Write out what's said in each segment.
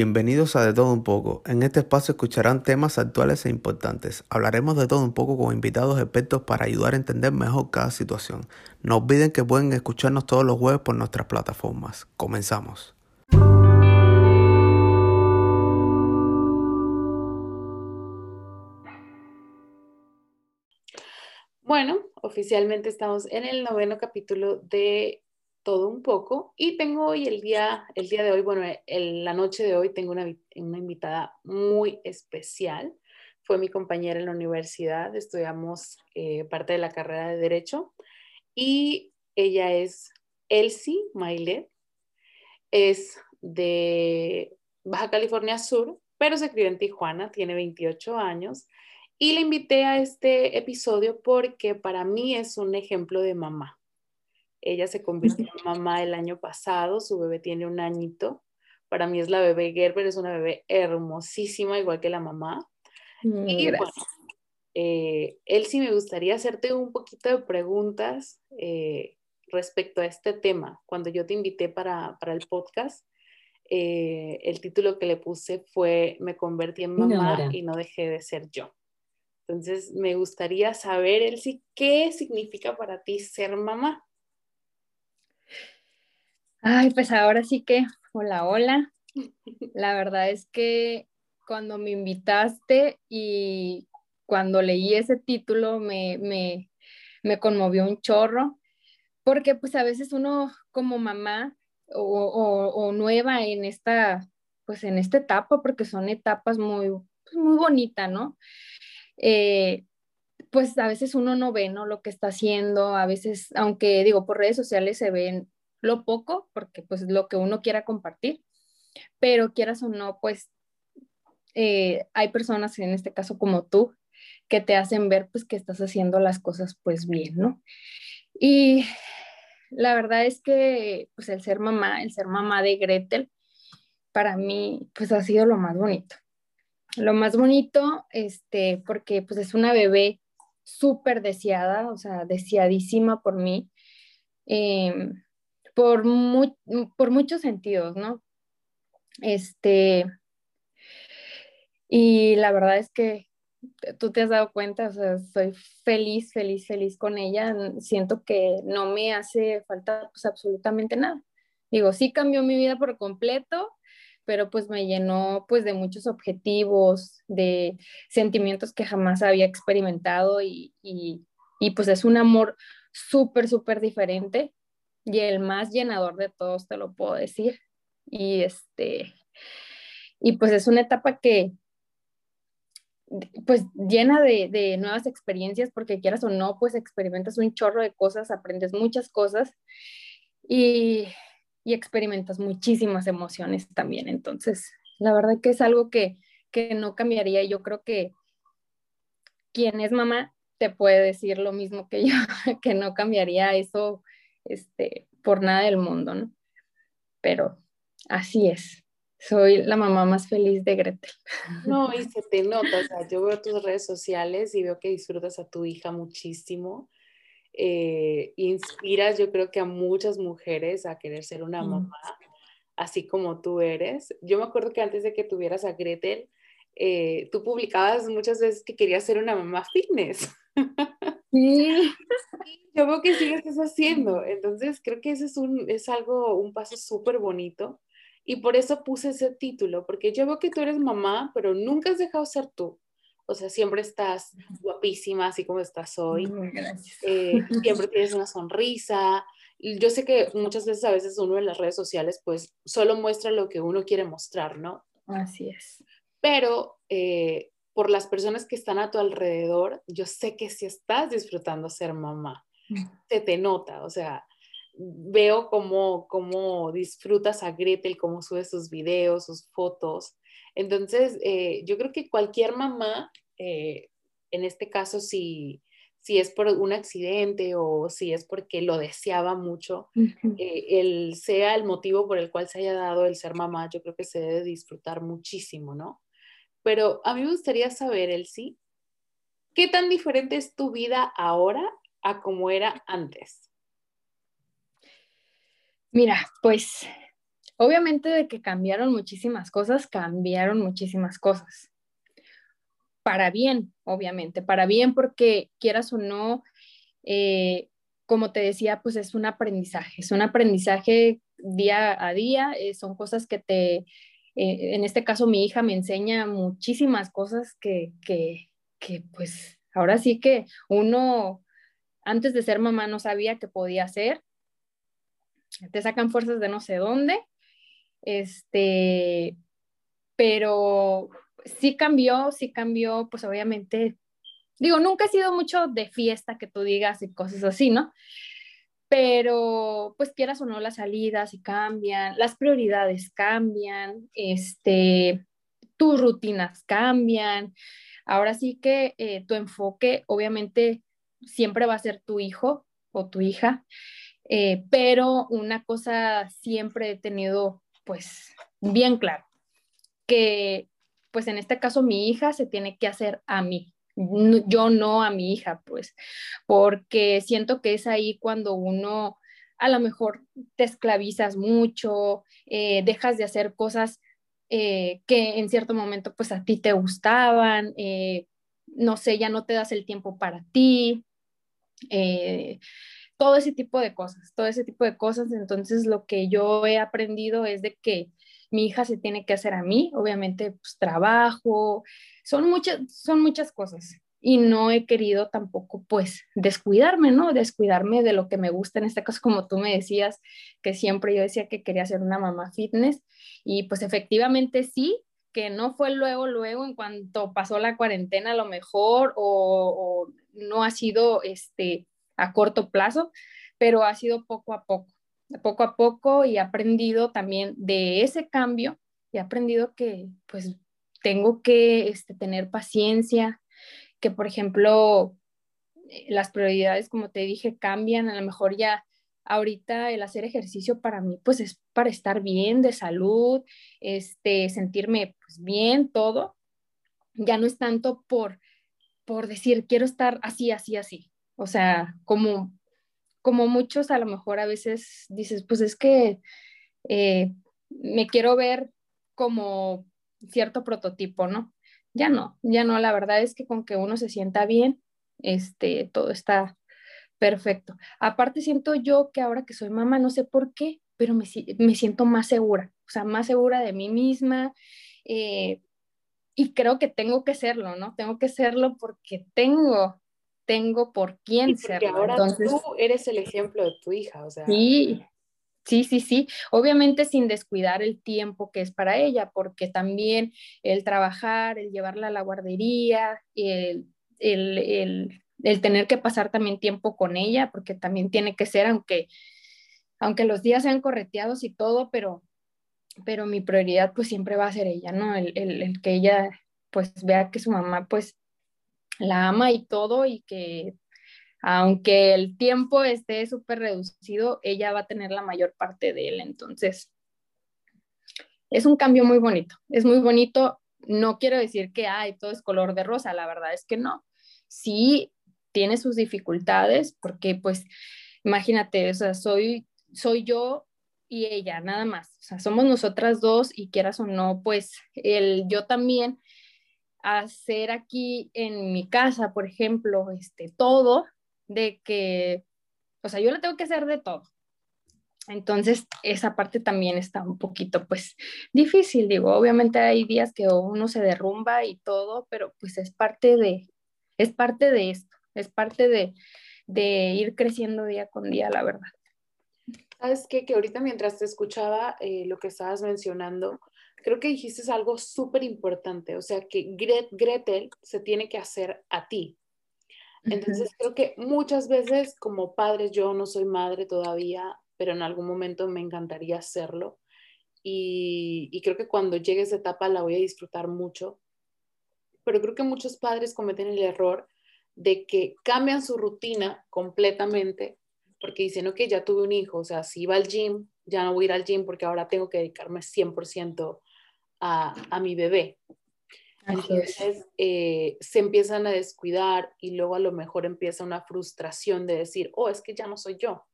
Bienvenidos a De Todo Un poco. En este espacio escucharán temas actuales e importantes. Hablaremos de todo un poco con invitados expertos para ayudar a entender mejor cada situación. No olviden que pueden escucharnos todos los jueves por nuestras plataformas. Comenzamos. Bueno, oficialmente estamos en el noveno capítulo de todo un poco. Y tengo hoy el día, el día de hoy, bueno, la noche de hoy tengo una, una invitada muy especial. Fue mi compañera en la universidad, estudiamos eh, parte de la carrera de Derecho y ella es Elsie Mailet. Es de Baja California Sur, pero se crió en Tijuana, tiene 28 años. Y le invité a este episodio porque para mí es un ejemplo de mamá. Ella se convirtió en mamá el año pasado, su bebé tiene un añito. Para mí es la bebé Gerber, es una bebé hermosísima, igual que la mamá. Mm, y bueno, eh, él sí me gustaría hacerte un poquito de preguntas eh, respecto a este tema. Cuando yo te invité para, para el podcast, eh, el título que le puse fue Me convertí en mamá y no dejé de ser yo. Entonces, me gustaría saber, Elsie, ¿qué significa para ti ser mamá? Ay, pues ahora sí que, hola, hola. La verdad es que cuando me invitaste y cuando leí ese título me, me, conmovió un chorro, porque pues a veces uno como mamá o, nueva en esta, pues en esta etapa, porque son etapas muy, pues, muy bonitas, ¿no? Eh, pues a veces uno no ve, ¿no? Lo que está haciendo, a veces, aunque digo, por redes sociales se ven lo poco, porque pues lo que uno quiera compartir, pero quieras o no, pues eh, hay personas, en este caso como tú, que te hacen ver pues que estás haciendo las cosas pues bien, ¿no? Y la verdad es que pues el ser mamá, el ser mamá de Gretel, para mí pues ha sido lo más bonito. Lo más bonito, este, porque pues es una bebé súper deseada, o sea, deseadísima por mí. Eh, por, por muchos sentidos, ¿no? Este, y la verdad es que tú te has dado cuenta, o sea, soy feliz, feliz, feliz con ella. Siento que no me hace falta pues absolutamente nada. Digo, sí cambió mi vida por completo, pero pues me llenó pues de muchos objetivos, de sentimientos que jamás había experimentado y, y, y pues es un amor súper, súper diferente y el más llenador de todos, te lo puedo decir. Y este, y pues es una etapa que, pues llena de, nuevas experiencias, porque quieras o no, pues experimentas un chorro de cosas, aprendes muchas cosas y, y experimentas muchísimas emociones también. Entonces, la verdad que es algo que, que no cambiaría. Yo creo que quien es mamá te puede decir lo mismo que yo, que no cambiaría eso este, por nada del mundo, ¿no? Pero así es. Soy la mamá más feliz de Gretel. No, y se te nota, o sea, yo veo tus redes sociales y veo que disfrutas a tu hija muchísimo. Eh, inspiras, yo creo que a muchas mujeres a querer ser una mm. mamá, así como tú eres. Yo me acuerdo que antes de que tuvieras a Gretel, eh, tú publicabas muchas veces que querías ser una mamá fitness. Sí. Yo veo que sí lo estás haciendo. Entonces, creo que ese es, un, es algo, un paso súper bonito. Y por eso puse ese título, porque yo veo que tú eres mamá, pero nunca has dejado ser tú. O sea, siempre estás guapísima, así como estás hoy. Gracias. Eh, siempre tienes una sonrisa. Yo sé que muchas veces, a veces uno en las redes sociales, pues solo muestra lo que uno quiere mostrar, ¿no? Así es. Pero eh, por las personas que están a tu alrededor, yo sé que si estás disfrutando ser mamá, se te nota, o sea, veo cómo, cómo disfrutas a Gretel, cómo sube sus videos, sus fotos. Entonces, eh, yo creo que cualquier mamá, eh, en este caso, si, si es por un accidente o si es porque lo deseaba mucho, eh, el sea el motivo por el cual se haya dado el ser mamá, yo creo que se debe disfrutar muchísimo, ¿no? Pero a mí me gustaría saber, Elsie, ¿qué tan diferente es tu vida ahora a como era antes? Mira, pues obviamente de que cambiaron muchísimas cosas, cambiaron muchísimas cosas. Para bien, obviamente, para bien porque quieras o no, eh, como te decía, pues es un aprendizaje, es un aprendizaje día a día, eh, son cosas que te, eh, en este caso mi hija me enseña muchísimas cosas que, que, que pues ahora sí que uno antes de ser mamá no sabía que podía hacer. Te sacan fuerzas de no sé dónde. Este, pero sí cambió, sí cambió, pues obviamente, digo, nunca he sido mucho de fiesta que tú digas y cosas así, ¿no? Pero pues quieras o no, las salidas y cambian, las prioridades cambian, este, tus rutinas cambian. Ahora sí que eh, tu enfoque, obviamente, siempre va a ser tu hijo o tu hija, eh, pero una cosa siempre he tenido pues bien claro, que pues en este caso mi hija se tiene que hacer a mí, yo no a mi hija, pues, porque siento que es ahí cuando uno a lo mejor te esclavizas mucho, eh, dejas de hacer cosas eh, que en cierto momento pues a ti te gustaban, no sé, ya no te das el tiempo para ti, eh, todo ese tipo de cosas, todo ese tipo de cosas. Entonces, lo que yo he aprendido es de que mi hija se tiene que hacer a mí, obviamente, pues trabajo, son muchas, son muchas cosas. Y no he querido tampoco, pues, descuidarme, ¿no? Descuidarme de lo que me gusta. En este caso, como tú me decías, que siempre yo decía que quería ser una mamá fitness. Y pues efectivamente sí, que no fue luego, luego, en cuanto pasó la cuarentena a lo mejor, o, o no ha sido este, a corto plazo, pero ha sido poco a poco, poco a poco y he aprendido también de ese cambio y he aprendido que pues tengo que este, tener paciencia, que por ejemplo eh, las prioridades, como te dije, cambian, a lo mejor ya ahorita el hacer ejercicio para mí pues es para estar bien de salud, este, sentirme pues bien, todo, ya no es tanto por por decir, quiero estar así, así, así. O sea, como, como muchos a lo mejor a veces dices, pues es que eh, me quiero ver como cierto prototipo, ¿no? Ya no, ya no, la verdad es que con que uno se sienta bien, este, todo está perfecto. Aparte siento yo que ahora que soy mamá, no sé por qué, pero me, me siento más segura, o sea, más segura de mí misma, eh, y creo que tengo que serlo, ¿no? Tengo que serlo porque tengo, tengo por quién ser. serlo. ahora tú eres el ejemplo de tu hija, o sea. Sí, sí, sí, sí. Obviamente sin descuidar el tiempo que es para ella, porque también el trabajar, el llevarla a la guardería, el, el, el, el tener que pasar también tiempo con ella, porque también tiene que ser, aunque, aunque los días sean correteados y todo, pero pero mi prioridad pues siempre va a ser ella, ¿no? El, el, que ella pues vea que su mamá pues la ama y todo y que aunque el tiempo esté súper reducido, ella va a tener la mayor parte de él. Entonces, es un cambio muy bonito, es muy bonito. No quiero decir que, ay, todo es color de rosa, la verdad es que no. Sí tiene sus dificultades porque pues imagínate, o sea, soy, soy yo y ella, nada más. O sea, somos nosotras dos y quieras o no, pues el yo también hacer aquí en mi casa, por ejemplo, este todo de que, o sea, yo le tengo que hacer de todo. Entonces, esa parte también está un poquito, pues, difícil, digo, obviamente hay días que uno se derrumba y todo, pero pues es parte de, es parte de esto, es parte de, de ir creciendo día con día, la verdad. ¿Sabes qué? Que ahorita mientras te escuchaba eh, lo que estabas mencionando, creo que dijiste algo súper importante, o sea, que Gretel se tiene que hacer a ti. Entonces, creo que muchas veces como padres, yo no soy madre todavía, pero en algún momento me encantaría hacerlo. Y, y creo que cuando llegue esa etapa la voy a disfrutar mucho. Pero creo que muchos padres cometen el error de que cambian su rutina completamente porque dicen, ok, ya tuve un hijo, o sea, si iba al gym, ya no voy a ir al gym porque ahora tengo que dedicarme 100% a, a mi bebé. Entonces eh, se empiezan a descuidar y luego a lo mejor empieza una frustración de decir, oh, es que ya no soy yo.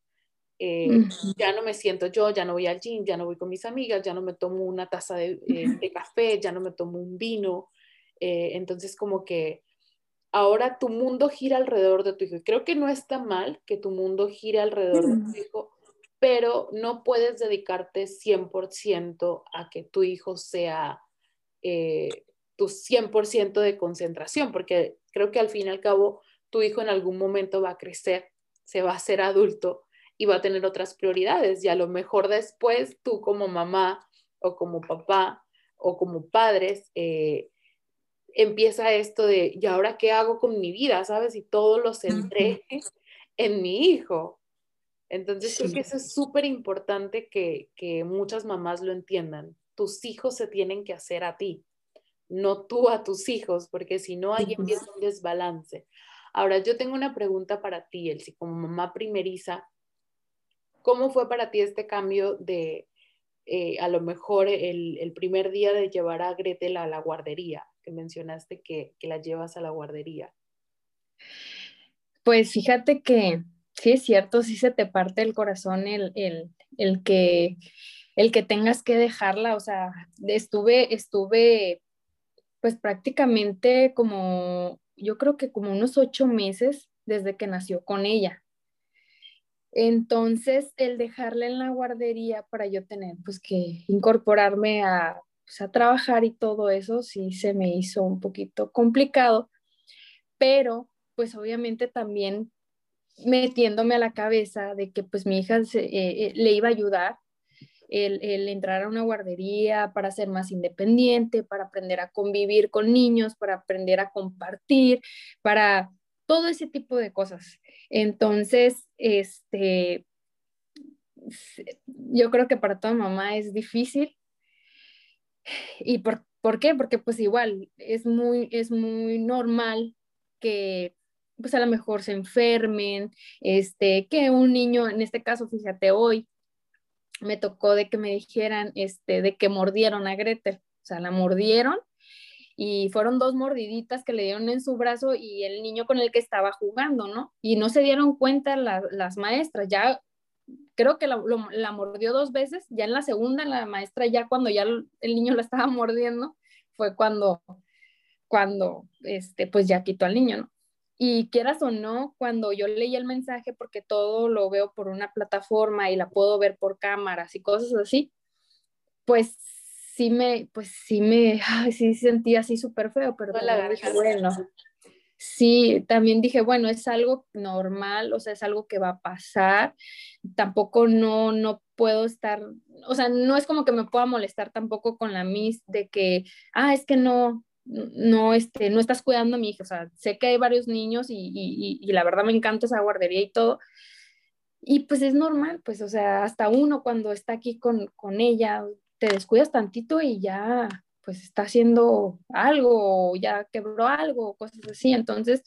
Eh, ya no me siento yo, ya no voy al gym, ya no voy con mis amigas, ya no me tomo una taza de, eh, café, ya no me tomo un vino. Entonces como que ahora tu mundo gira alrededor de tu hijo. creo que no está mal que tu mundo gire alrededor de tu hijo, pero no puedes dedicarte 100% a que tu hijo sea tu 100% de concentración, porque creo que al fin y al cabo tu hijo en algún momento va a crecer, se va a hacer adulto y va a tener otras prioridades y a lo mejor después tú como mamá o como papá o como padres eh, empieza esto de, ¿y ahora qué hago con mi vida? ¿Sabes? Y todo lo centré en mi hijo. Entonces creo que eso es súper importante que, que muchas mamás lo entiendan. Tus hijos se tienen que hacer a ti, no tú a tus hijos, porque si no ahí empieza un desbalance. Ahora, yo tengo una pregunta para ti, Elsie, como mamá primeriza, ¿cómo fue para ti este cambio de eh, a lo mejor el, primer día de llevar a Gretel a la guardería, que mencionaste que, la llevas a la guardería? Pues fíjate que sí es cierto, sí se te parte el corazón el, que el que tengas que dejarla, o sea, estuve, estuve pues prácticamente como yo creo que como unos ocho meses desde que nació con ella. Entonces, el dejarla en la guardería para yo tener pues que incorporarme a, pues, a trabajar y todo eso, sí se me hizo un poquito complicado, pero pues obviamente también metiéndome a la cabeza de que pues mi hija eh, eh, le iba a ayudar el, entrar a una guardería para ser más independiente, para aprender a convivir con niños, para aprender a compartir, para todo ese tipo de cosas. Entonces, este, yo creo que para toda mamá es difícil. ¿Y por, por qué? Porque pues igual es muy, es muy normal que pues a lo mejor se enfermen, este, que un niño, en este caso, fíjate, hoy me tocó de que me dijeran, este, de que mordieron a Gretel, o sea, la mordieron y fueron dos mordiditas que le dieron en su brazo y el niño con el que estaba jugando, ¿no? Y no se dieron cuenta las maestras, ya creo que la, la, mordió dos veces, ya en la segunda la maestra ya cuando ya el, niño la estaba mordiendo, fue cuando, cuando, este, pues ya quitó al niño, ¿no? Y quieras o no, cuando yo leí el mensaje, porque todo lo veo por una plataforma y la puedo ver por cámaras y cosas así, pues sí me, pues sí me, ay, sí sentí así súper feo, pero dije, bueno, sí, también dije, bueno, es algo normal, o sea, es algo que va a pasar, tampoco no, no puedo estar, o sea, no es como que me pueda molestar tampoco con la Miss de que, ah, es que no, no, este, no estás cuidando a mi hija, o sea, sé que hay varios niños y, la verdad me encanta esa guardería y todo. Y pues es normal, pues, o sea, hasta uno cuando está aquí con, ella, te descuidas tantito y ya, pues está haciendo algo, ya quebró algo, cosas así. Entonces,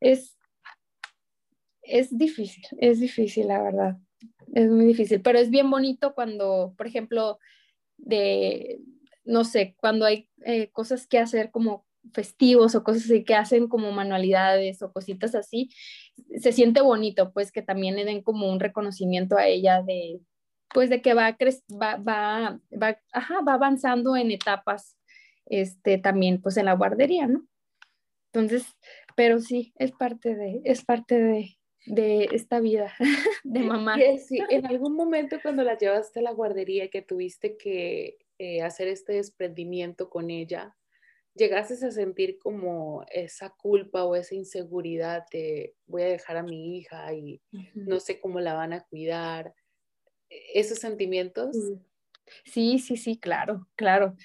es, es difícil, es difícil, la verdad. Es muy difícil, pero es bien bonito cuando, por ejemplo, de, no sé, cuando hay eh, cosas que hacer como festivos o cosas así que hacen como manualidades o cositas así, se siente bonito, pues que también le den como un reconocimiento a ella de, pues de que va, va, va, va, ajá, va avanzando en etapas, este, también pues en la guardería, ¿no? Entonces, pero sí, es parte de, es parte de, de esta vida de mamá. Sí, en algún momento cuando la llevaste a la guardería que tuviste que eh, hacer este desprendimiento con ella, llegases a sentir como esa culpa o esa inseguridad de voy a dejar a mi hija y no sé cómo la van a cuidar, e-, esos sentimientos. Sí, sí, sí, claro, claro.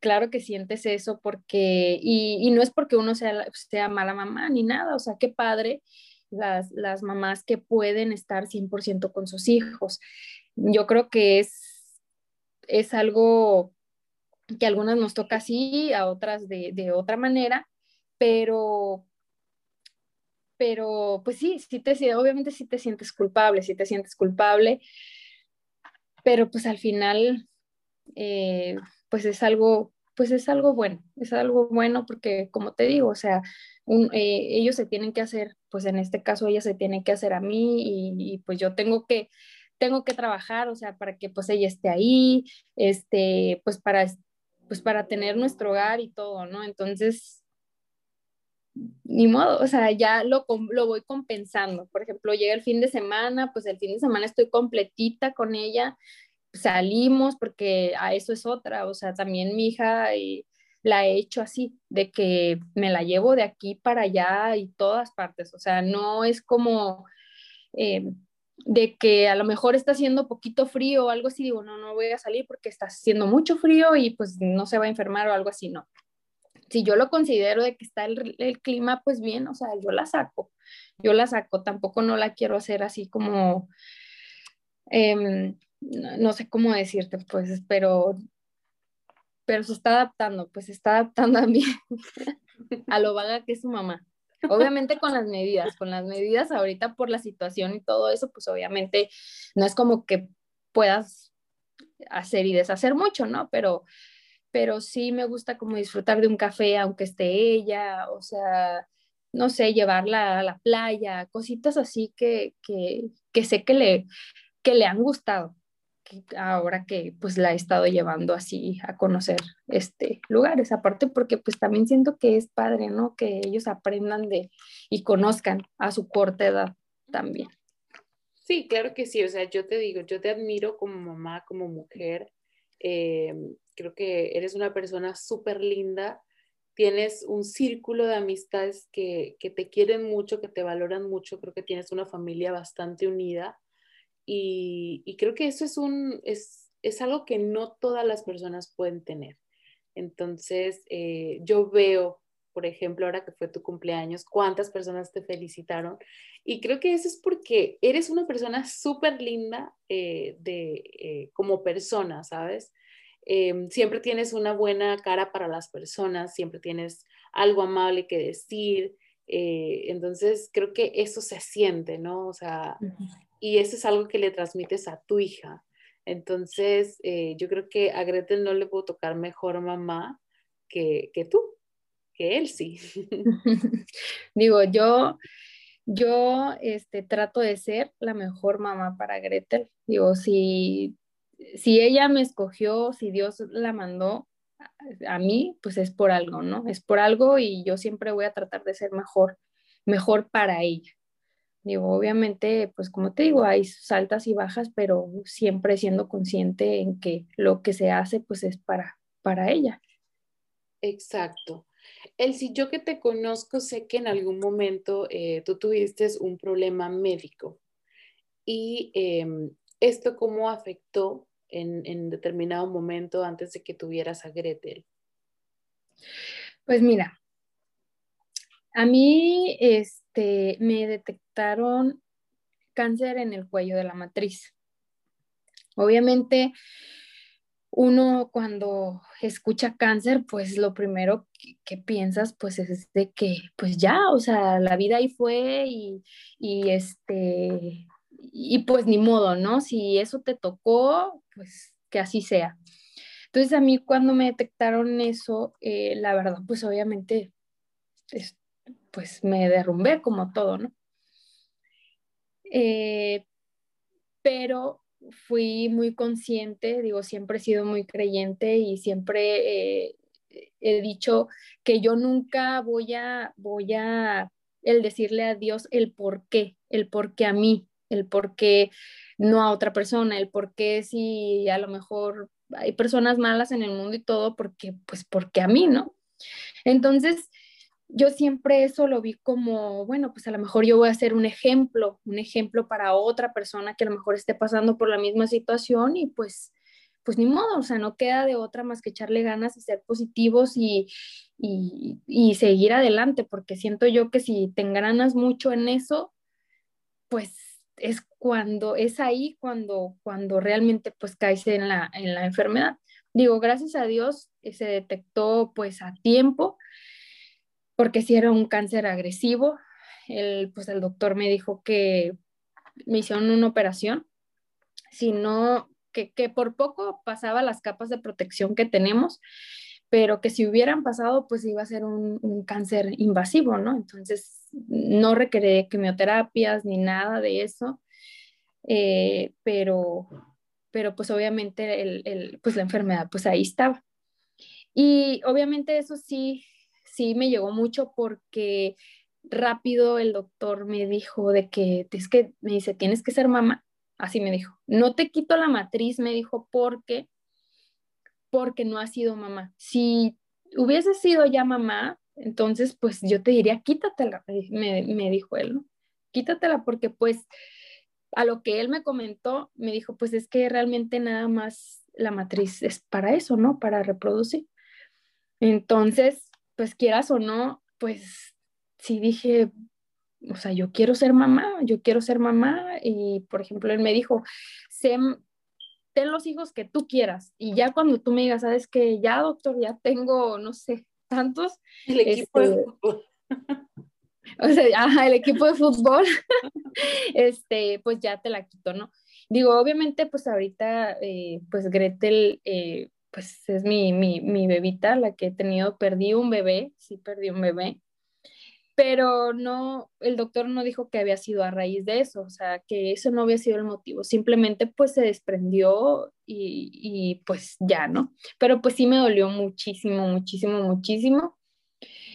Claro que sientes eso porque, y, no es porque uno sea, sea mala mamá ni nada, o sea, qué padre las, las mamás que pueden estar 100% con sus hijos. Yo creo que es es algo que a algunas nos toca así, a otras de, otra manera, pero, pero pues sí, sí te, obviamente sí te sientes culpable, sí te sientes culpable, pero pues al final, eh, pues es algo pues es algo bueno, es algo bueno porque como te digo, o sea, eh, ellos se tienen que hacer, pues en este caso ella se tiene que hacer a mí y, pues yo tengo que, tengo que trabajar, o sea, para que pues ella esté ahí, este, pues para, pues para tener nuestro hogar y todo, ¿no? Entonces, ni modo, o sea, ya lo, lo voy compensando. Por ejemplo, llega el fin de semana, pues el fin de semana estoy completita con ella, salimos porque a eso es otra, o sea, también mi hija y la he hecho así, de que me la llevo de aquí para allá y todas partes, o sea, no es como eh, de que a lo mejor está haciendo poquito frío o algo así, digo, no, no voy a salir porque está haciendo mucho frío y pues no se va a enfermar o algo así, no. Si yo lo considero de que está el, clima, pues bien, o sea, yo la saco, yo la saco, tampoco no la quiero hacer así como, em, no, sé cómo decirte, pues, pero, pero se está adaptando, pues se está adaptando a mí, a lo vaga que es su mamá. Obviamente con las medidas, con las medidas ahorita por la situación y todo eso, pues obviamente no es como que puedas hacer y deshacer mucho, ¿no? Pero, pero sí me gusta como disfrutar de un café aunque esté ella, o sea, no sé, llevarla a la playa, cositas así que, que, que sé que le, que le han gustado ahora que pues la he estado llevando así a conocer este lugares, aparte porque pues también siento que es padre, ¿no? Que ellos aprendan de y conozcan a su corta edad también. Sí, claro que sí, o sea, yo te digo, yo te admiro como mamá, como mujer, eh, creo que eres una persona súper linda, tienes un círculo de amistades que, que te quieren mucho, que te valoran mucho, creo que tienes una familia bastante unida y, creo que eso es, un, es, es, algo que no todas las personas pueden tener. Entonces, eh, yo veo, por ejemplo, ahora que fue tu cumpleaños, cuántas personas te felicitaron. Y creo que eso es porque eres una persona súper linda eh, de, eh, como persona, ¿sabes? siempre tienes una buena cara para las personas, siempre tienes algo amable que decir. entonces, creo que eso se siente, ¿no? O sea, y eso es algo que le transmites a tu hija. Entonces, eh, yo creo que a Gretel no le puedo tocar mejor mamá que, que tú, que él sí. Digo, yo, yo este, trato de ser la mejor mamá para Gretel. Digo, si, si ella me escogió, si Dios la mandó a mí, pues es por algo, ¿no? Es por algo y yo siempre voy a tratar de ser mejor, mejor para ella. Digo, obviamente, pues como te digo, hay altas y bajas, pero siempre siendo consciente en que lo que se hace, pues es para, para ella. Exacto. El si yo que te conozco, sé que en algún momento eh, tú tuviste un problema médico y em, esto cómo afectó en, en determinado momento antes de que tuvieras a Gretel. Pues mira, a mí este, me detectaron cáncer en el cuello de la matriz. Obviamente, uno cuando escucha cáncer, pues lo primero que, piensas, pues es de que, pues ya, o sea, la vida ahí fue y, este, y pues ni modo, ¿no? Si eso te tocó, pues que así sea. Entonces a mí cuando me detectaron eso, eh, la verdad, pues obviamente pues me derrumbé como todo, ¿no? Eh, pero fui muy consciente, digo, siempre he sido muy creyente y siempre eh, he dicho que yo nunca voy a, voy a, el decirle a Dios el por qué, el por qué a mí, el por qué no a otra persona, el por qué si a lo mejor hay personas malas en el mundo y todo, porque, pues porque a mí, ¿no? Entonces, yo siempre eso lo vi como, bueno, pues a lo mejor yo voy a ser un ejemplo, un ejemplo para otra persona que a lo mejor esté pasando por la misma situación y pues, pues ni modo, o sea, no queda de otra más que echarle ganas y ser positivos y, y, seguir adelante, porque siento yo que si te engranas mucho en eso, pues es cuando, es ahí cuando, cuando realmente pues caes en la, en la enfermedad. Digo, gracias a Dios eh, se detectó pues a tiempo porque si era un cáncer agresivo. El, pues el doctor me dijo que me hicieron una operación, sino que, que por poco pasaba las capas de protección que tenemos, pero que si hubieran pasado, pues iba a ser un, cáncer invasivo, ¿no? Entonces, no requería quimioterapias ni nada de eso, eh, pero, pero pues obviamente el, pues la enfermedad pues ahí estaba. Y obviamente eso sí, sí me llegó mucho porque rápido el doctor me dijo de que, es que, me dice, tienes que ser mamá, así me dijo, no te quito la matriz, me dijo, porque, porque no has sido mamá. Si hubiese sido ya mamá, entonces pues yo te diría, quítatela, me, me dijo él, ¿no? Quítatela porque pues a lo que él me comentó, me dijo, pues es que realmente nada más la matriz es para eso, ¿no? Para reproducir. Entonces, pues quieras o no, pues sí dije, o sea, yo quiero ser mamá, yo quiero ser mamá y, por ejemplo, él me dijo, ten los hijos que tú quieras y ya cuando tú me digas, sabes que ya, doctor, ya tengo, no sé, tantos. El equipo de este, fútbol. O sea, el equipo de fútbol, este, pues ya te la quito, ¿no? Digo, obviamente, pues ahorita, eh, pues Gretel, eh, pues es mi, mi, mi bebita, la que he tenido, perdí un bebé, sí perdí un bebé, pero no, el doctor no dijo que había sido a raíz de eso, o sea, que eso no había sido el motivo, simplemente pues se desprendió y, y pues ya, ¿no? Pero pues sí me dolió muchísimo, muchísimo, muchísimo.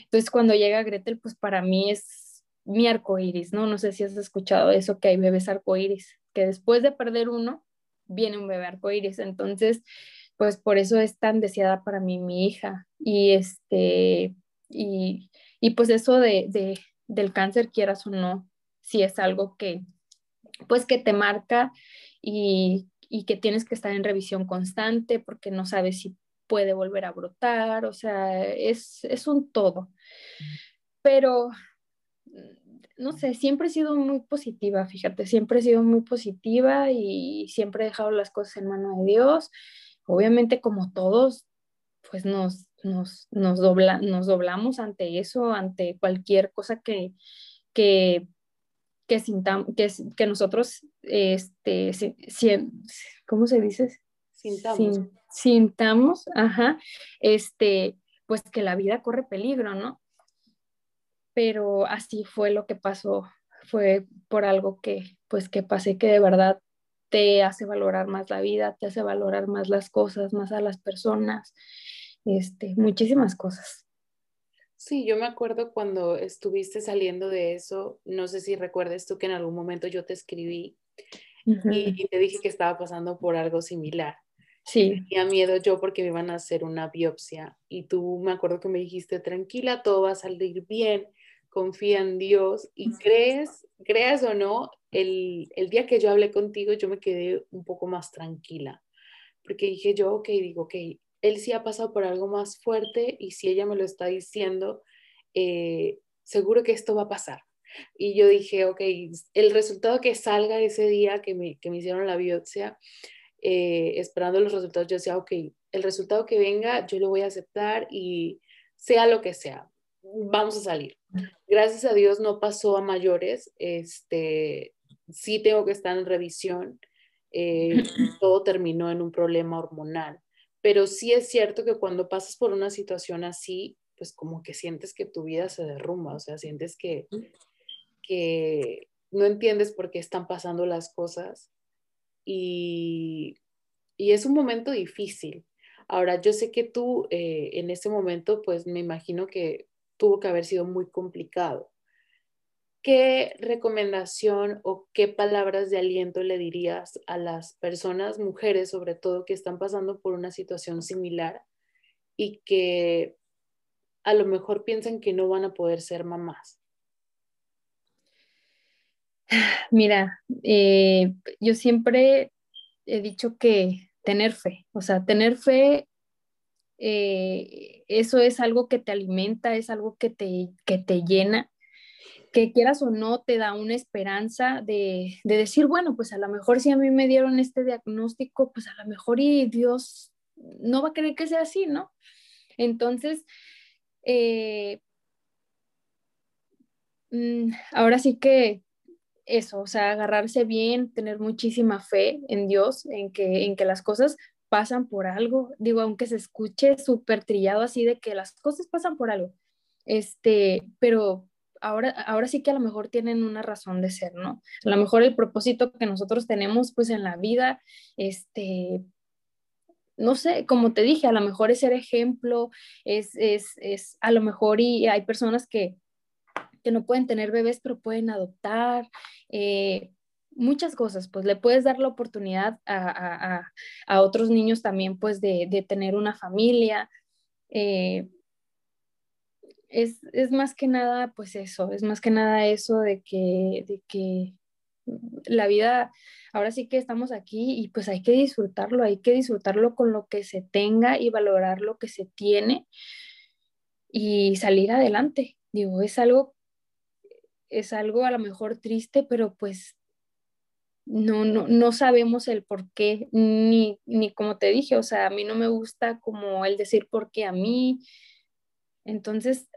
Entonces cuando llega Gretel, pues para mí es mi arco iris, ¿no? No sé si has escuchado eso, que hay bebés arco iris, que después de perder uno, viene un bebé arco iris, entonces pues por eso es tan deseada para mí mi hija. Y este, y, pues eso de, del cáncer, quieras o no, si es algo que, pues que te marca y, que tienes que estar en revisión constante porque no sabes si puede volver a brotar, o sea, es, es un todo. Pero, no sé, siempre he sido muy positiva, fíjate, siempre he sido muy positiva y siempre he dejado las cosas en mano de Dios obviamente como todos, pues nos, nos, nos, dobla, nos doblamos ante eso, ante cualquier cosa que, que, que, que, que nosotros, este, ¿cómo se dice? Sintamos. sintamos, ajá, este, pues que la vida corre peligro, ¿no? Pero así fue lo que pasó, fue por algo que, pues que pasé que de verdad te hace valorar más la vida, te hace valorar más las cosas, más a las personas, este, muchísimas cosas. Sí, yo me acuerdo cuando estuviste saliendo de eso, no sé si recuerdes tú que en algún momento yo te escribí y, te dije que estaba pasando por algo similar. Sí. Tenía miedo yo porque me iban a hacer una biopsia y tú me acuerdo que me dijiste, tranquila, todo va a salir bien, confía en Dios y crees, creas o no, el, día que yo hablé contigo yo me quedé un poco más tranquila, porque dije yo, ok, digo, ok, él sí ha pasado por algo más fuerte y si ella me lo está diciendo, eh, seguro que esto va a pasar. Y yo dije, ok, el resultado que salga ese día que me, que me hicieron la biopsia, eh, esperando los resultados, yo decía, ok, el resultado que venga, yo lo voy a aceptar y sea lo que sea, vamos a salir. Gracias a Dios no pasó a mayores, este, sí tengo que estar en revisión, eh, todo terminó en un problema hormonal, pero sí es cierto que cuando pasas por una situación así, pues como que sientes que tu vida se derrumba, o sea, sientes que, que no entiendes por qué están pasando las cosas y, y es un momento difícil. Ahora, yo sé que tú eh, en ese momento, pues me imagino que tuvo que haber sido muy complicado. ¿Qué recomendación o qué palabras de aliento le dirías a las personas, mujeres sobre todo, que están pasando por una situación similar y que a lo mejor piensan que no van a poder ser mamás? Mira, eh, yo siempre he dicho que tener fe, o sea, tener fe eh, eso es algo que te alimenta, es algo que te, que te llena, que quieras o no te da una esperanza de, decir, bueno, pues a lo mejor si a mí me dieron este diagnóstico, pues a lo mejor y Dios no va a querer que sea así, ¿no? Entonces, eh, mm, ahora sí que eso, o sea, agarrarse bien, tener muchísima fe en Dios, en que, en que las cosas pasan por algo, digo, aunque se escuche súper trillado así de que las cosas pasan por algo, este, pero ahora, ahora sí que a lo mejor tienen una razón de ser, ¿no? A lo mejor el propósito que nosotros tenemos pues en la vida, este, no sé, como te dije, a lo mejor es ser ejemplo, es, es, es a lo mejor y hay personas que, que no pueden tener bebés, pero pueden adoptar, eh, muchas cosas, pues le puedes dar la oportunidad a, a, a otros niños también, pues de, de tener una familia. Eh, es, es, más que nada, pues eso, es más que nada eso de que, de que la vida, ahora sí que estamos aquí y pues hay que disfrutarlo, hay que disfrutarlo con lo que se tenga y valorar lo que se tiene y salir adelante. Digo, es algo, es algo a lo mejor triste, pero pues no, no, no sabemos el por qué, ni, ni como te dije, o sea, a mí no me gusta como el decir por qué a mí. Entonces,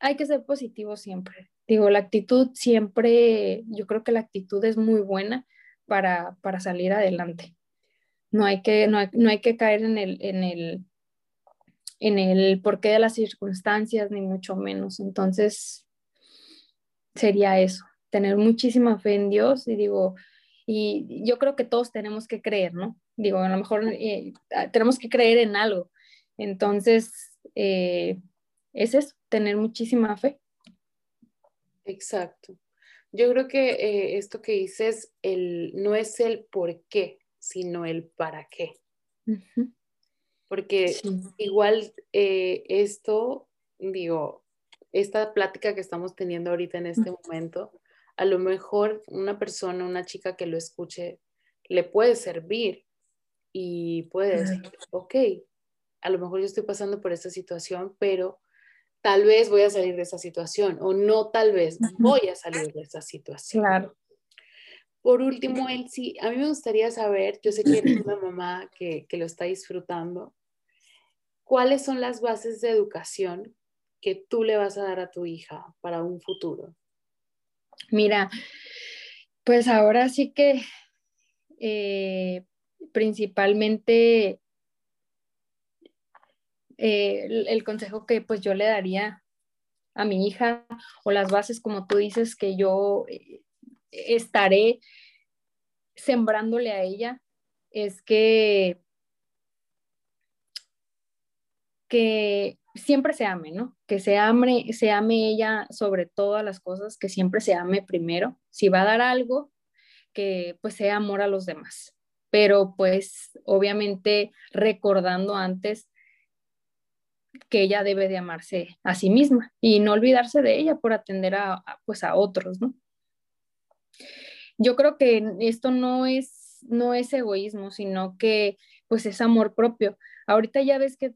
hay que ser positivo siempre. Digo, la actitud siempre, yo creo que la actitud es muy buena para, para salir adelante. No hay que, no hay, no hay que caer en el, en el, en el porqué de las circunstancias, ni mucho menos. Entonces, sería eso, tener muchísima fe en Dios y digo, y yo creo que todos tenemos que creer, ¿no? Digo, a lo mejor eh, tenemos que creer en algo. Entonces, eh, es eso, tener muchísima fe. Exacto. Yo creo que eh, esto que dices, el, no es el por qué, sino el para qué. Porque sí. igual eh, esto, digo, esta plática que estamos teniendo ahorita en este momento, a lo mejor una persona, una chica que lo escuche, le puede servir y puede decir, ok, a lo mejor yo estoy pasando por esta situación, pero tal vez voy a salir de esa situación o no tal vez voy a salir de esa situación. Claro. Por último, Elsie, a mí me gustaría saber, yo sé que eres una mamá que, que lo está disfrutando, ¿cuáles son las bases de educación que tú le vas a dar a tu hija para un futuro? Mira, pues ahora sí que eh, principalmente eh, el, el, consejo que pues yo le daría a mi hija o las bases como tú dices que yo eh, estaré sembrándole a ella es que que siempre se ame, ¿no? Que se ame, se ame ella sobre todas las cosas, que siempre se ame primero. Si va a dar algo, que pues sea amor a los demás. Pero pues obviamente recordando antes que ella debe de amarse a sí misma y no olvidarse de ella por atender a, a pues a otros, ¿no? Yo creo que esto no es no es egoísmo, sino que pues es amor propio. Ahorita ya ves que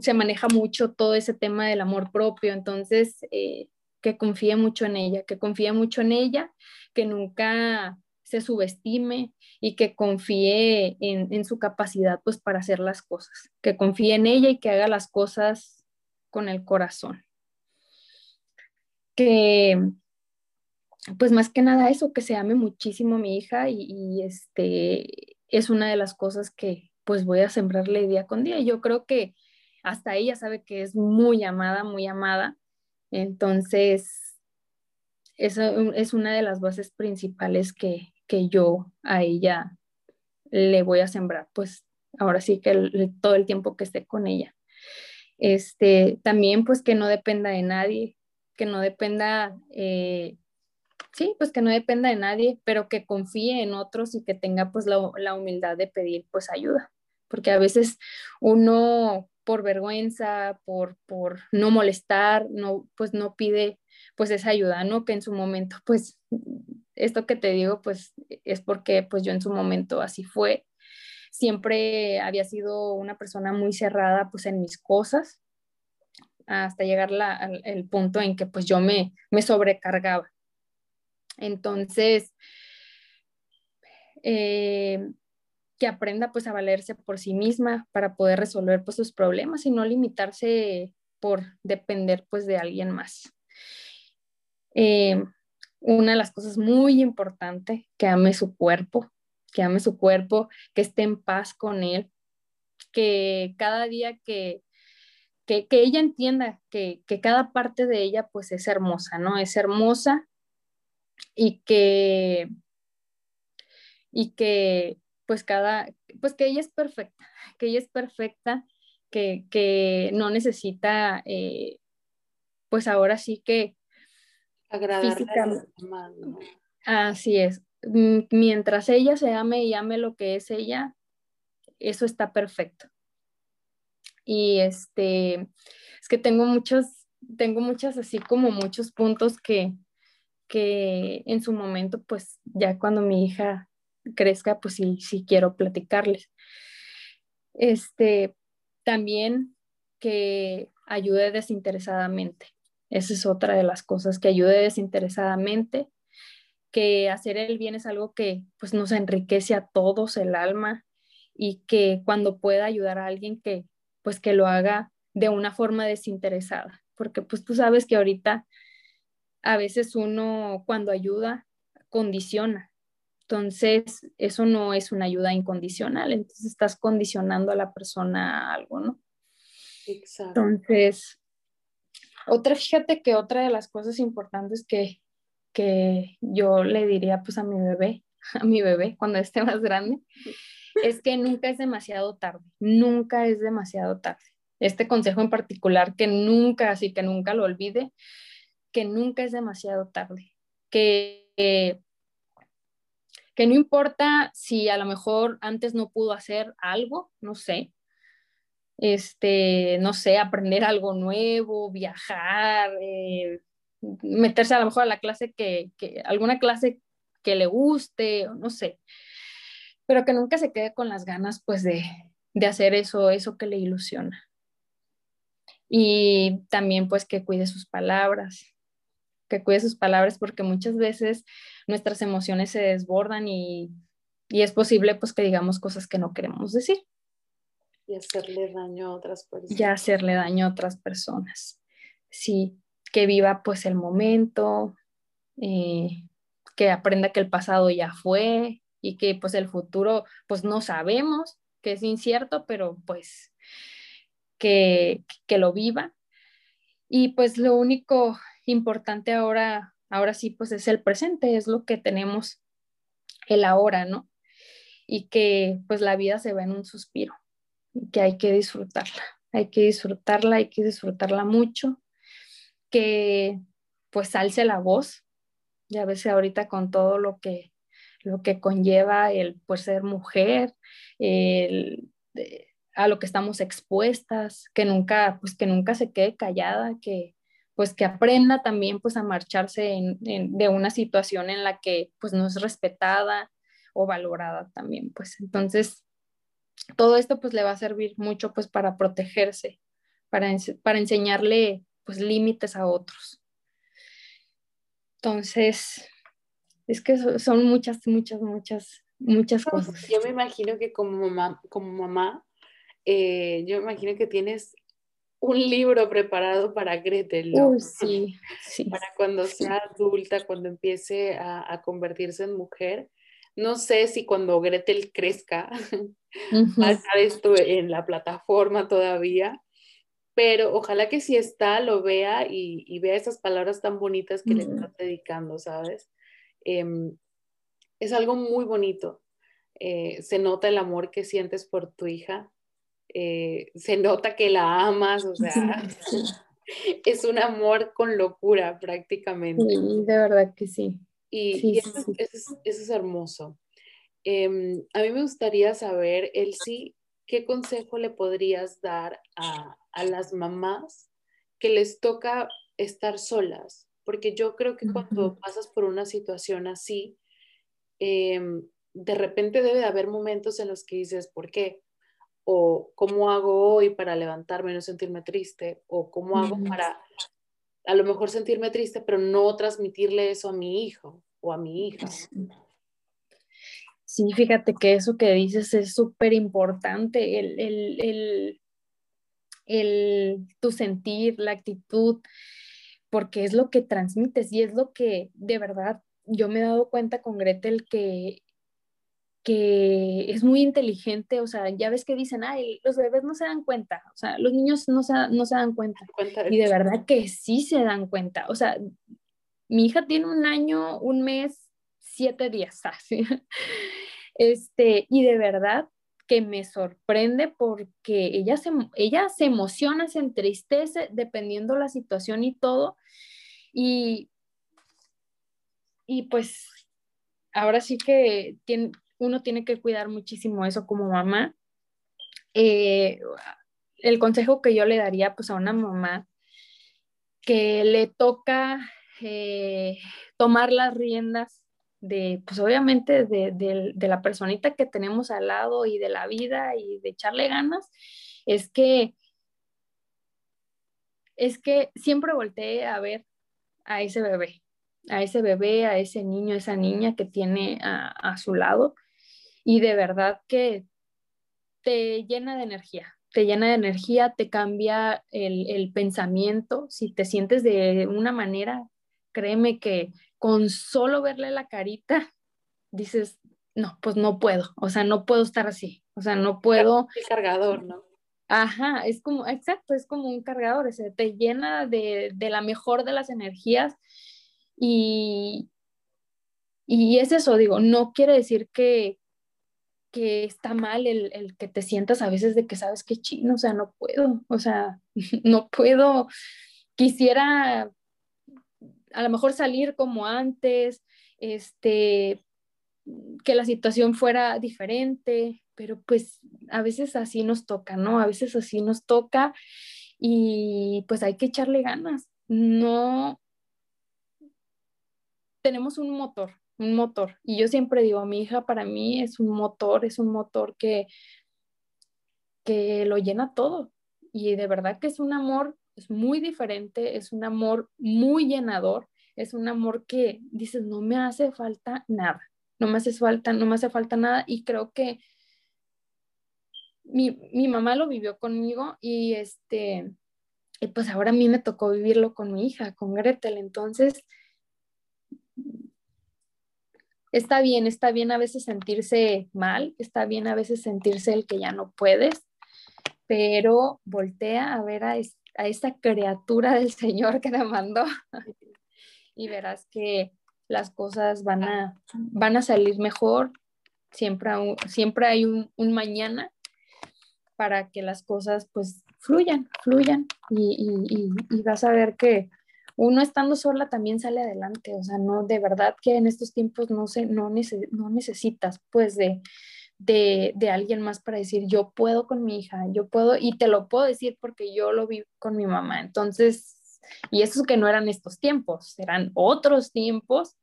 se maneja mucho todo ese tema del amor propio, entonces eh, que confíe mucho en ella, que confíe mucho en ella, que nunca se subestime y que confíe en, en, su capacidad pues para hacer las cosas, que confíe en ella y que haga las cosas con el corazón. Que pues más que nada eso, que se ame muchísimo a mi hija y, este es una de las cosas que pues voy a sembrarle día con día. Yo creo que hasta ella sabe que es muy amada, muy amada. Entonces, eso es una de las bases principales que, que yo a ella le voy a sembrar, pues ahora sí que todo el tiempo que esté con ella. Este, también pues que no dependa de nadie, que no dependa, eh, sí, pues que no dependa de nadie, pero que confíe en otros y que tenga pues la, la humildad de pedir pues ayuda, porque a veces uno por vergüenza, por, por no molestar, no, pues no pide pues esa ayuda, ¿no? Que en su momento, pues esto que te digo, pues es porque pues yo en su momento así fue. Siempre había sido una persona muy cerrada pues en mis cosas, hasta llegar la, al punto en que pues yo me, me sobrecargaba. Entonces, eh, que aprenda pues a valerse por sí misma para poder resolver pues sus problemas y no limitarse por depender pues de alguien más. Eh, una de las cosas muy importantes, que ame su cuerpo, que ame su cuerpo, que esté en paz con él, que cada día que, que, ella entienda que, que, cada parte de ella pues es hermosa, ¿no? Es hermosa y que, y que pues cada, pues que ella es perfecta, que ella es perfecta, que, que no necesita, eh, pues ahora sí que... Agradarle Así es. Mientras ella se ame y ame lo que es ella, eso está perfecto. Y este, es que tengo muchos, tengo muchas, así como muchos puntos que, que en su momento, pues ya cuando mi hija crezca, pues sí, sí quiero platicarles. Este, también que ayude desinteresadamente. Esa es otra de las cosas, que ayude desinteresadamente, que hacer el bien es algo que pues nos enriquece a todos el alma y que cuando pueda ayudar a alguien que pues que lo haga de una forma desinteresada, porque pues tú sabes que ahorita a veces uno cuando ayuda condiciona. Entonces, eso no es una ayuda incondicional, entonces estás condicionando a la persona a algo, ¿no? Exacto. Entonces, otra, fíjate que otra de las cosas importantes que, que yo le diría pues a mi bebé, a mi bebé cuando esté más grande, es que nunca es demasiado tarde, nunca es demasiado tarde. Este consejo en particular, que nunca, así que nunca lo olvide, que nunca es demasiado tarde, que, que no importa si a lo mejor antes no pudo hacer algo, no sé, este, no sé, aprender algo nuevo, viajar, eh, meterse a lo mejor a la clase que, que, alguna clase que le guste, no sé, pero que nunca se quede con las ganas pues de, de hacer eso, eso que le ilusiona. Y también pues que cuide sus palabras, que cuide sus palabras porque muchas veces nuestras emociones se desbordan y, y es posible pues que digamos cosas que no queremos decir. Y hacerle daño a otras personas. Y hacerle daño a otras personas. Sí, que viva pues el momento, eh, que aprenda que el pasado ya fue y que pues el futuro pues no sabemos, que es incierto, pero pues que, que lo viva. Y pues lo único importante ahora, ahora sí, pues es el presente, es lo que tenemos el ahora, ¿no? Y que pues la vida se va en un suspiro que hay que disfrutarla, hay que disfrutarla, hay que disfrutarla mucho, que pues alce la voz, ya ves ahorita con todo lo que, lo que conlleva el pues ser mujer, el, a lo que estamos expuestas, que nunca, pues que nunca se quede callada, que, pues que aprenda también pues a marcharse de una situación en la que pues no es respetada o valorada también, pues. Entonces todo esto pues le va a servir mucho pues para protegerse, para, para enseñarle pues límites a otros. Entonces, es que son muchas, muchas, muchas, muchas cosas. Yo me imagino que como mamá, como mamá eh, yo me imagino que tienes un libro preparado para Gretel, sí, sí. Para cuando sea adulta, cuando empiece a, convertirse en mujer. No sé si cuando Gretel crezca va a estar esto en la plataforma todavía, pero ojalá que si está, lo vea y, vea esas palabras tan bonitas que le estás dedicando, ¿sabes? Em, es algo muy bonito. Eh, se nota el amor que sientes por tu hija, eh, se nota que la amas, o sea, es un amor con locura prácticamente. Sí, de verdad que sí. Y, eso, es, hermoso. Em, a mí me gustaría saber, Elsie, ¿qué consejo le podrías dar a, las mamás que les toca estar solas? Porque yo creo que cuando pasas por una situación así, em, de repente debe de haber momentos en los que dices, ¿por qué? o cómo hago hoy para levantarme y no sentirme triste, o cómo hago para a lo mejor sentirme triste, pero no transmitirle eso a mi hijo o a mi hija. Sí, fíjate que eso que dices es súper importante, el, el, el, el, tu sentir, la actitud, porque es lo que transmites y es lo que de verdad yo me he dado cuenta con Gretel que que es muy inteligente, o sea, ya ves que dicen, ay, los bebés no se dan cuenta, o sea, los niños no se, no se dan cuenta. y de verdad que sí se dan cuenta, o sea, mi hija tiene un año, un mes, siete días, así. Este, y de verdad que me sorprende porque ella se, ella se emociona, se entristece dependiendo la situación y todo. Y, y pues ahora sí que tiene, uno tiene que cuidar muchísimo eso como mamá. Eh, el consejo que yo le daría pues a una mamá que le toca eh, tomar las riendas de, pues obviamente de, la personita que tenemos al lado y de la vida y de echarle ganas, es que, es que siempre volteé a ver a ese bebé, a ese bebé, a ese niño, a esa niña que tiene a, su lado y de verdad que te llena de energía, te llena de energía, te cambia el, el, pensamiento. Si te sientes de una manera, créeme que con solo verle la carita, dices, no, pues no puedo, o sea, no puedo estar así, o sea, no puedo. El cargador, ¿no? Ajá, es como, exacto, es como un cargador, o sea, te llena de, la mejor de las energías y, y es eso, digo, no quiere decir que, que está mal el, el, que te sientas a veces de que sabes que chino, o sea, no puedo, o sea, no puedo, quisiera a lo mejor salir como antes, este, que la situación fuera diferente, pero pues a veces así nos toca, ¿no? A veces así nos toca y pues hay que echarle ganas. No tenemos un motor, un motor. Y yo siempre digo, mi hija para mí es un motor, es un motor que, que lo llena todo. Y de verdad que es un amor es muy diferente, es un amor muy llenador, es un amor que dices, no me hace falta nada, no me hace falta, no me hace falta nada y creo que mi, mamá lo vivió conmigo y este, y pues ahora a mí me tocó vivirlo con mi hija, con Gretel, entonces está bien, está bien a veces sentirse mal, está bien a veces sentirse el que ya no puedes, pero voltea a ver a, a esa criatura del Señor que te mandó y verás que las cosas van a, van a salir mejor. Siempre, siempre hay un, mañana para que las cosas pues fluyan, fluyan y, vas a ver que uno estando sola también sale adelante, o sea, no, de verdad que en estos tiempos no, se, no, no necesitas pues de, de, alguien más para decir, yo puedo con mi hija, yo puedo, y te lo puedo decir porque yo lo vi con mi mamá. Entonces, y eso es que no eran estos tiempos, eran otros tiempos.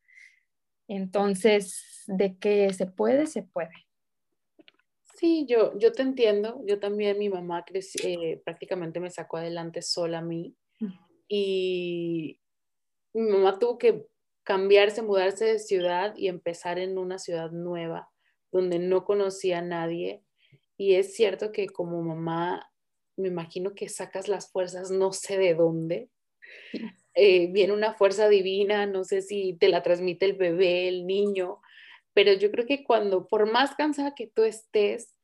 Entonces, de que se puede, se puede. Sí, yo, yo te entiendo. Yo también, mi mamá eh, prácticamente me sacó adelante sola a mí. Y mi mamá tuvo que cambiarse, mudarse de ciudad y empezar en una ciudad nueva donde no conocía a nadie. Y es cierto que como mamá, me imagino que sacas las fuerzas no sé de dónde. Eh, viene una fuerza divina, no sé si te la transmite el bebé, el niño, pero yo creo que cuando, por más cansada que tú estés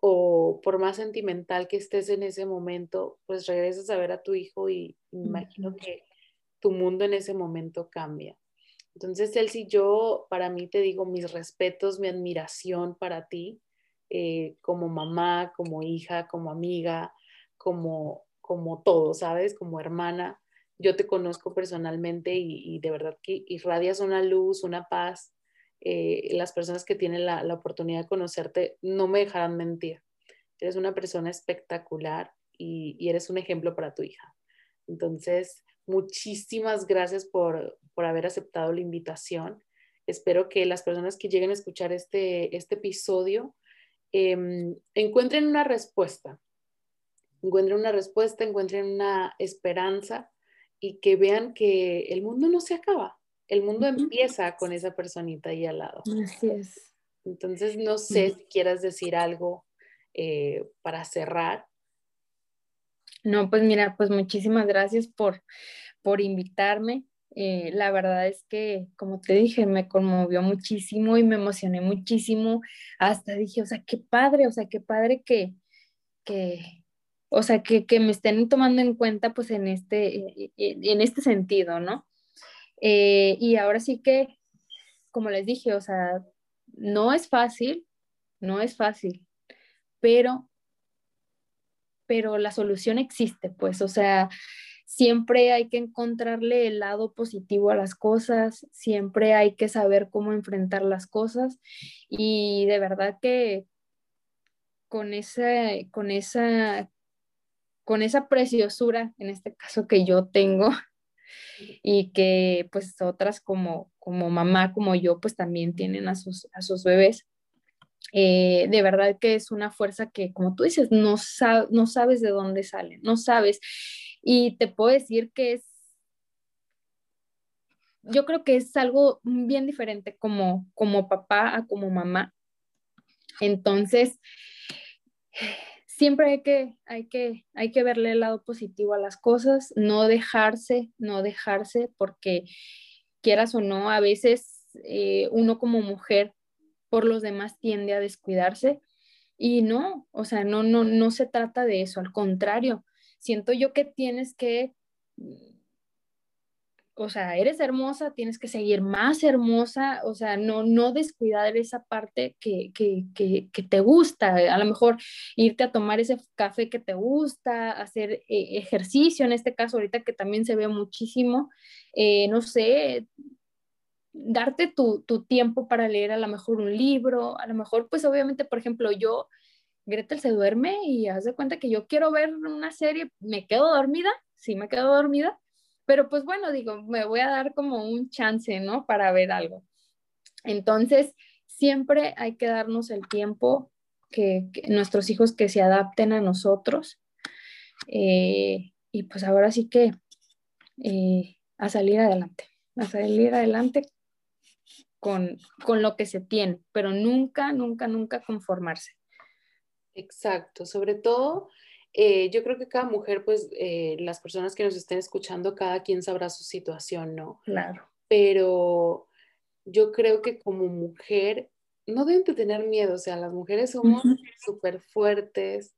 o por más sentimental que estés en ese momento, pues regresas a ver a tu hijo y imagino que tu mundo en ese momento cambia. Entonces, Elsie, yo para mí te digo mis respetos, mi admiración para ti, eh, como mamá, como hija, como amiga, como, como todo, ¿sabes? Como hermana. Yo te conozco personalmente y, de verdad que irradias una luz, una paz. Eh, las personas que tienen la, oportunidad de conocerte no me dejarán mentir. Eres una persona espectacular y, eres un ejemplo para tu hija. Entonces, muchísimas gracias por, por haber aceptado la invitación. Espero que las personas que lleguen a escuchar este, este episodio em, encuentren una respuesta, encuentren una respuesta, encuentren una esperanza y que vean que el mundo no se acaba, el mundo empieza con esa personita ahí al lado. Así es. Entonces, no sé si quieras decir algo eh, para cerrar. No, pues mira, pues muchísimas gracias por, por invitarme Eh, la verdad es que, como te dije, me conmovió muchísimo y me emocioné muchísimo. Hasta dije, o sea, qué padre, o sea, qué padre que, que o sea, que, que me estén tomando en cuenta pues en este, en este sentido, ¿no? Eh, y ahora sí que, como les dije, o sea, no es fácil, no es fácil, pero, pero la solución existe, pues, o sea, siempre hay que encontrarle el lado positivo a las cosas, siempre hay que saber cómo enfrentar las cosas y de verdad que con esa, con esa, con esa preciosura, en este caso que yo tengo, y que pues otras como, como mamá, como yo, pues también tienen a sus, a sus bebés. Eh, de verdad que es una fuerza que, como tú dices, no, no sabes de dónde sale, no sabes. Y te puedo decir que es, yo creo que es algo bien diferente como, como papá a como mamá. Entonces, siempre hay que, hay, que, hay que verle el lado positivo a las cosas, no dejarse, no dejarse, porque quieras o no, a veces eh, uno como mujer por los demás tiende a descuidarse. Y no, o sea, no, no, no se trata de eso, al contrario, siento yo que tienes que o sea, eres hermosa, tienes que seguir más hermosa, o sea, no, no descuidar esa parte que, que, que, te gusta, a lo mejor irte a tomar ese café que te gusta, hacer eh, ejercicio, en este caso ahorita que también se ve muchísimo, eh, no sé, darte tu, tu, tiempo para leer a lo mejor un libro, a lo mejor pues obviamente, por ejemplo, yo, Gretel se duerme y haz de cuenta que yo quiero ver una serie, me quedo dormida, sí me quedo dormida, pero pues bueno, digo, me voy a dar como un chance, ¿no? Para ver algo. Entonces, siempre hay que darnos el tiempo que, nuestros hijos que se adapten a nosotros. Eh, y pues ahora sí que eh, a salir adelante, a salir adelante con, con lo que se tiene, pero nunca, nunca, nunca conformarse. Exacto, sobre todo eh, yo creo que cada mujer, pues eh, las personas que nos estén escuchando, cada quien sabrá su situación, ¿no? Claro. Pero yo creo que como mujer no deben de tener miedo, o sea, las mujeres somos súper fuertes,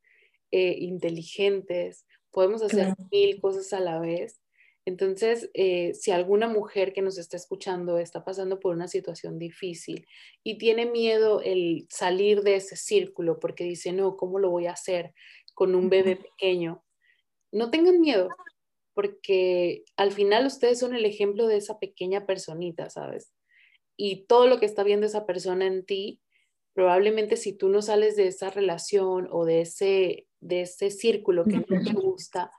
eh, inteligentes, podemos hacer mil cosas a la vez. Entonces, si alguna mujer que nos está escuchando está pasando por una situación difícil y tiene miedo el salir de ese círculo porque dice, no, ¿cómo lo voy a hacer? Con un bebé pequeño, no tengan miedo, porque al final ustedes son el ejemplo de esa pequeña personita, ¿sabes? Y todo lo que está viendo esa persona en ti, probablemente si tú no sales de esa relación o de ese, de ese círculo que no te gusta,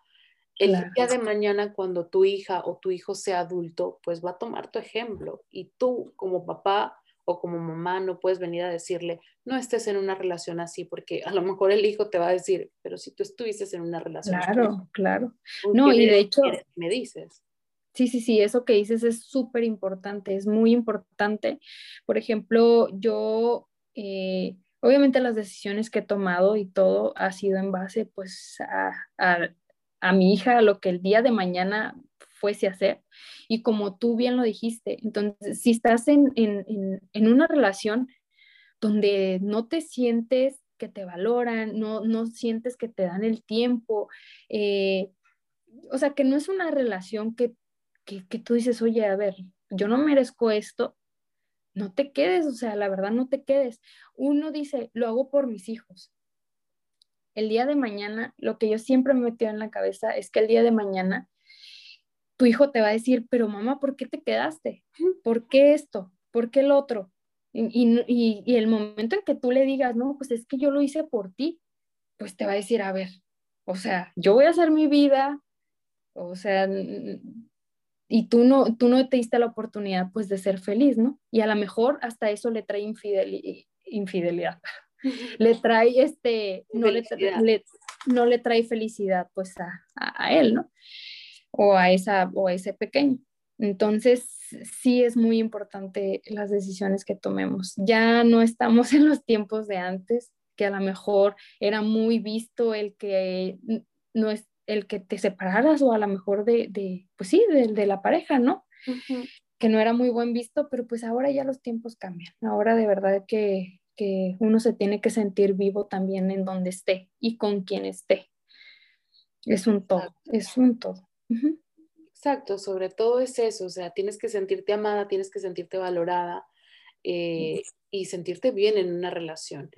el día de mañana cuando tu hija o tu hijo sea adulto, pues va a tomar tu ejemplo. Y tú como papá o como mamá no puedes venir a decirle, no estés en una relación así, porque a lo mejor el hijo te va a decir, pero si tú estuvieses en una relación Claro, claro. No, y de hecho... Me dices. Sí, sí, sí, eso que dices es súper importante, es muy importante. Por ejemplo, yo, eh, obviamente las decisiones que he tomado y todo ha sido en base pues a, a, a mi hija, a lo que el día de mañana fuese a hacer. Y como tú bien lo dijiste, entonces, si estás en, una relación donde no te sientes que te valoran, no, no sientes que te dan el tiempo, eh, o sea, que no es una relación que, que, que tú dices, oye, a ver, yo no merezco esto, no te quedes, o sea, la verdad no te quedes. Uno dice, lo hago por mis hijos. El día de mañana, lo que yo siempre me metido en la cabeza es que el día de mañana tu hijo te va a decir, pero mamá, ¿por qué te quedaste? ¿Por qué esto? ¿Por qué el otro? Y, el momento en que tú le digas, no, pues es que yo lo hice por ti, pues te va a decir, a ver, o sea, yo voy a hacer mi vida, o sea, y tú no, tú no te diste la oportunidad pues de ser feliz, ¿no? Y a lo mejor hasta eso le trae infidelidad, le trae este, no le, no le, trae felicidad pues a, a él, ¿no? O a, esa, o ese pequeño. Entonces, sí es muy importante las decisiones que tomemos. Ya no estamos en los tiempos de antes, que a lo mejor era muy visto el que no es el que te separaras o a lo mejor de, de pues sí, de, de, la pareja, ¿no? que no era muy buen visto, pero pues ahora ya los tiempos cambian. Ahora de verdad que, que uno se tiene que sentir vivo también en donde esté y con quien esté. Es un todo, es un todo. Exacto, sobre todo es eso, o sea, tienes que sentirte amada, tienes que sentirte valorada eh, y sentirte bien en una relación.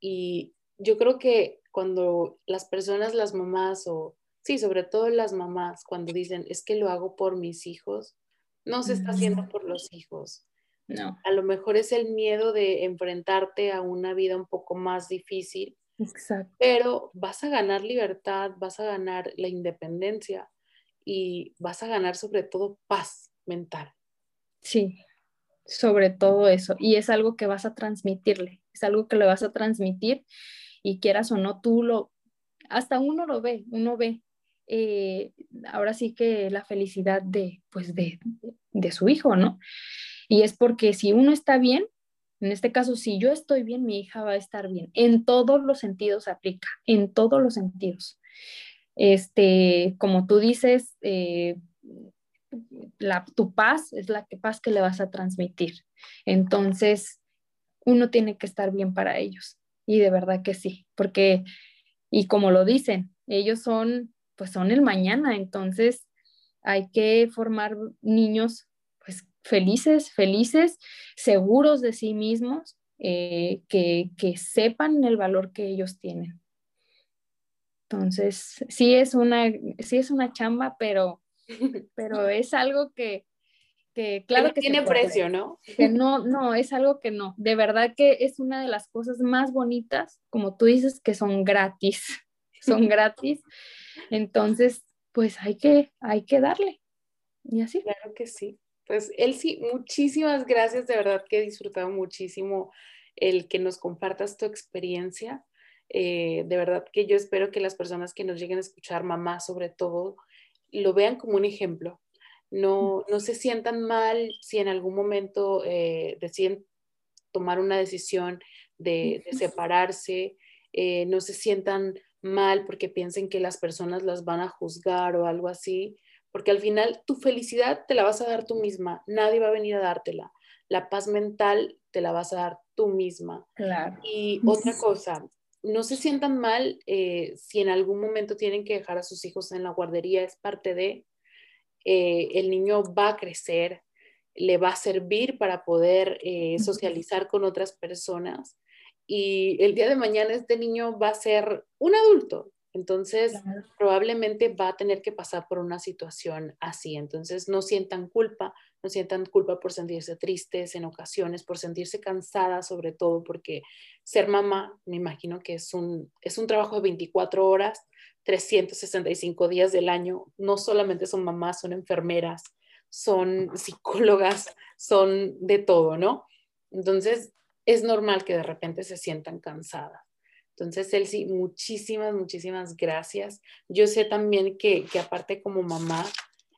Y yo creo que cuando las personas, las mamás o, sí, sobre todo las mamás, cuando dicen, es que lo hago por mis hijos, no se está haciendo por los hijos. No. A lo mejor es el miedo de enfrentarte a una vida un poco más difícil. Exacto. Pero vas a ganar libertad, vas a ganar la independencia y vas a ganar sobre todo paz mental. Sí, sobre todo eso. Y es algo que vas a transmitirle, es algo que le vas a transmitir y quieras o no, tú lo, hasta uno lo ve, uno ve eh, ahora sí que la felicidad de, pues de, de su hijo, ¿no? Y es porque si uno está bien, en este caso, si yo estoy bien, mi hija va a estar bien. En todos los sentidos aplica, en todos los sentidos. Este, como tú dices, eh, la, tu paz es la que, paz que le vas a transmitir. Entonces, uno tiene que estar bien para ellos. Y de verdad que sí, porque, y como lo dicen, ellos son, pues son el mañana, entonces hay que formar niños, pues felices, felices, seguros de sí mismos, eh, que, que sepan el valor que ellos tienen. Entonces, sí es una, sí es una chamba, pero, pero es algo que, que claro que, tiene precio, ¿no? Que no, no, es algo que no. De verdad que es una de las cosas más bonitas, como tú dices, que son gratis, son gratis. Entonces, pues hay que, hay que darle. Y así. Claro que sí. Pues Elsie, muchísimas gracias, de verdad que he disfrutado muchísimo el que nos compartas tu experiencia. Eh, de verdad que yo espero que las personas que nos lleguen a escuchar, mamá sobre todo, lo vean como un ejemplo, no, no se sientan mal si en algún momento eh, deciden tomar una decisión de, separarse, eh, no se sientan mal porque piensen que las personas las van a juzgar o algo así, porque al final tu felicidad te la vas a dar tú misma, nadie va a venir a dártela. La paz mental te la vas a dar tú misma. Claro. Y otra cosa, no se sientan mal eh, si en algún momento tienen que dejar a sus hijos en la guardería, es parte de, eh, el niño va a crecer, le va a servir para poder eh, socializar con otras personas y el día de mañana este niño va a ser un adulto. Entonces, probablemente va a tener que pasar por una situación así. Entonces, no sientan culpa, no sientan culpa por sentirse tristes en ocasiones, por sentirse cansadas, sobre todo porque ser mamá, me imagino que es un, es un trabajo de 24 horas 365 días del año, no solamente son mamás, son enfermeras, son psicólogas, son de todo, ¿no? Entonces, es normal que de repente se sientan cansadas. Entonces, Elsie, muchísimas, muchísimas gracias. Yo sé también que, que aparte como mamá,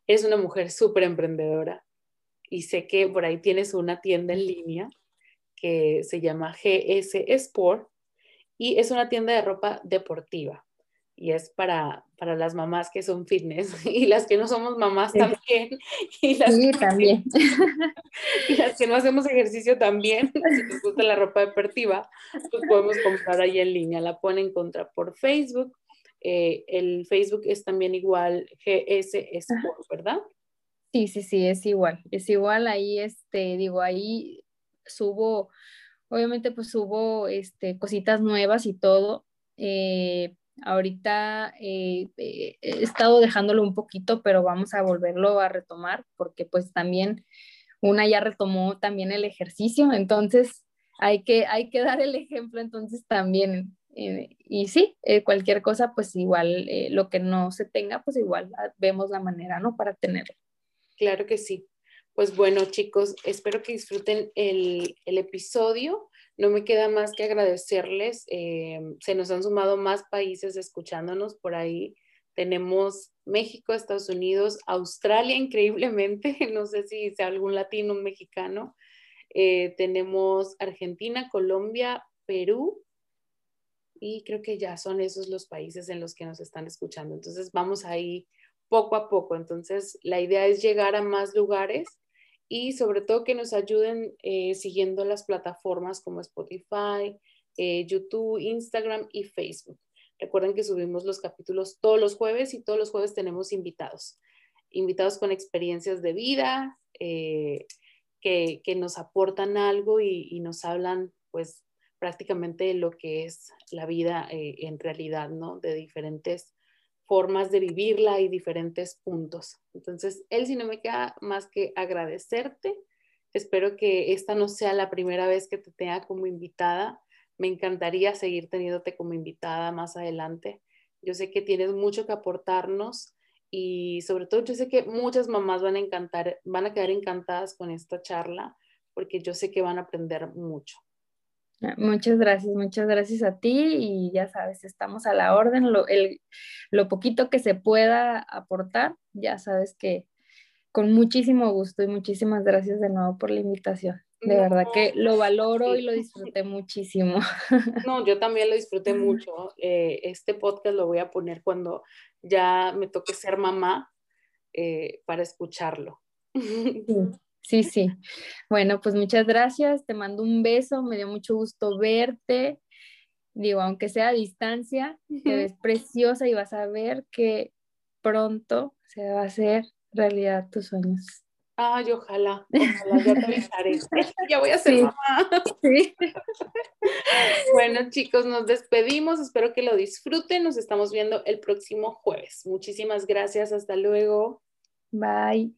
eres una mujer súper emprendedora y sé que por ahí tienes una tienda en línea que se llama GS Sport y es una tienda de ropa deportiva y es para, para las mamás que son fitness y las que no somos mamás también. Y las sí, también. Y las que no hacemos ejercicio también, si nos gusta la ropa deportiva, pues podemos comprar ahí en línea. La pueden encontrar por Facebook. Eh, el Facebook es también igual GS Sport, ¿verdad? Sí, sí, sí, es igual. Es igual ahí, este, digo, ahí subo, obviamente pues subo este, cositas nuevas y todo. Eh, Ahorita eh, eh, he estado dejándolo un poquito, pero vamos a volverlo a retomar porque pues también una ya retomó también el ejercicio, entonces hay que, hay que dar el ejemplo entonces también. Eh, y sí, cualquier cosa, pues igual lo que no se tenga, pues igual vemos la manera, ¿no? Para tenerlo. Claro que sí. Pues bueno, chicos, espero que disfruten el, el episodio. No me queda más que agradecerles. Eh, se nos han sumado más países escuchándonos por ahí. Tenemos México, Estados Unidos, Australia, increíblemente. No sé si sea algún latino, un mexicano. Eh, tenemos Argentina, Colombia, Perú. Y creo que ya son esos los países en los que nos están escuchando. Entonces vamos ahí poco a poco. Entonces, la idea es llegar a más lugares y sobre todo que nos ayuden eh, siguiendo las plataformas como Spotify, eh, YouTube, Instagram y Facebook. Recuerden que subimos los capítulos todos los jueves y todos los jueves tenemos invitados, invitados con experiencias de vida, eh, que, nos aportan algo y, nos hablan pues prácticamente de lo que es la vida en realidad, ¿no? De diferentes formas de vivirla y diferentes puntos. Entonces, él si no me queda más que agradecerte. Espero que esta no sea la primera vez que te tenga como invitada. Me encantaría seguir teniéndote como invitada más adelante. Yo sé que tienes mucho que aportarnos y sobre todo yo sé que muchas mamás van a encantar, van a quedar encantadas con esta charla porque yo sé que van a aprender mucho. Muchas gracias, muchas gracias a ti y ya sabes, estamos a la orden. Lo, el, lo poquito que se pueda aportar, ya sabes que con muchísimo gusto y muchísimas gracias de nuevo por la invitación. De verdad que lo valoro y lo disfruté muchísimo. No, yo también lo disfruté mucho. Eh, este podcast lo voy a poner cuando ya me toque ser mamá eh, para escucharlo. Sí, sí. Bueno, pues muchas gracias. Te mando un beso. Me dio mucho gusto verte. Digo, aunque sea a distancia, te ves preciosa y vas a ver que pronto se va a hacer realidad tus sueños. Ay, ojalá, ojalá, ya te avisaré. ya voy a ser mamá. Sí. bueno, chicos, nos despedimos. Espero que lo disfruten. Nos estamos viendo el próximo jueves. Muchísimas gracias. Hasta luego. Bye.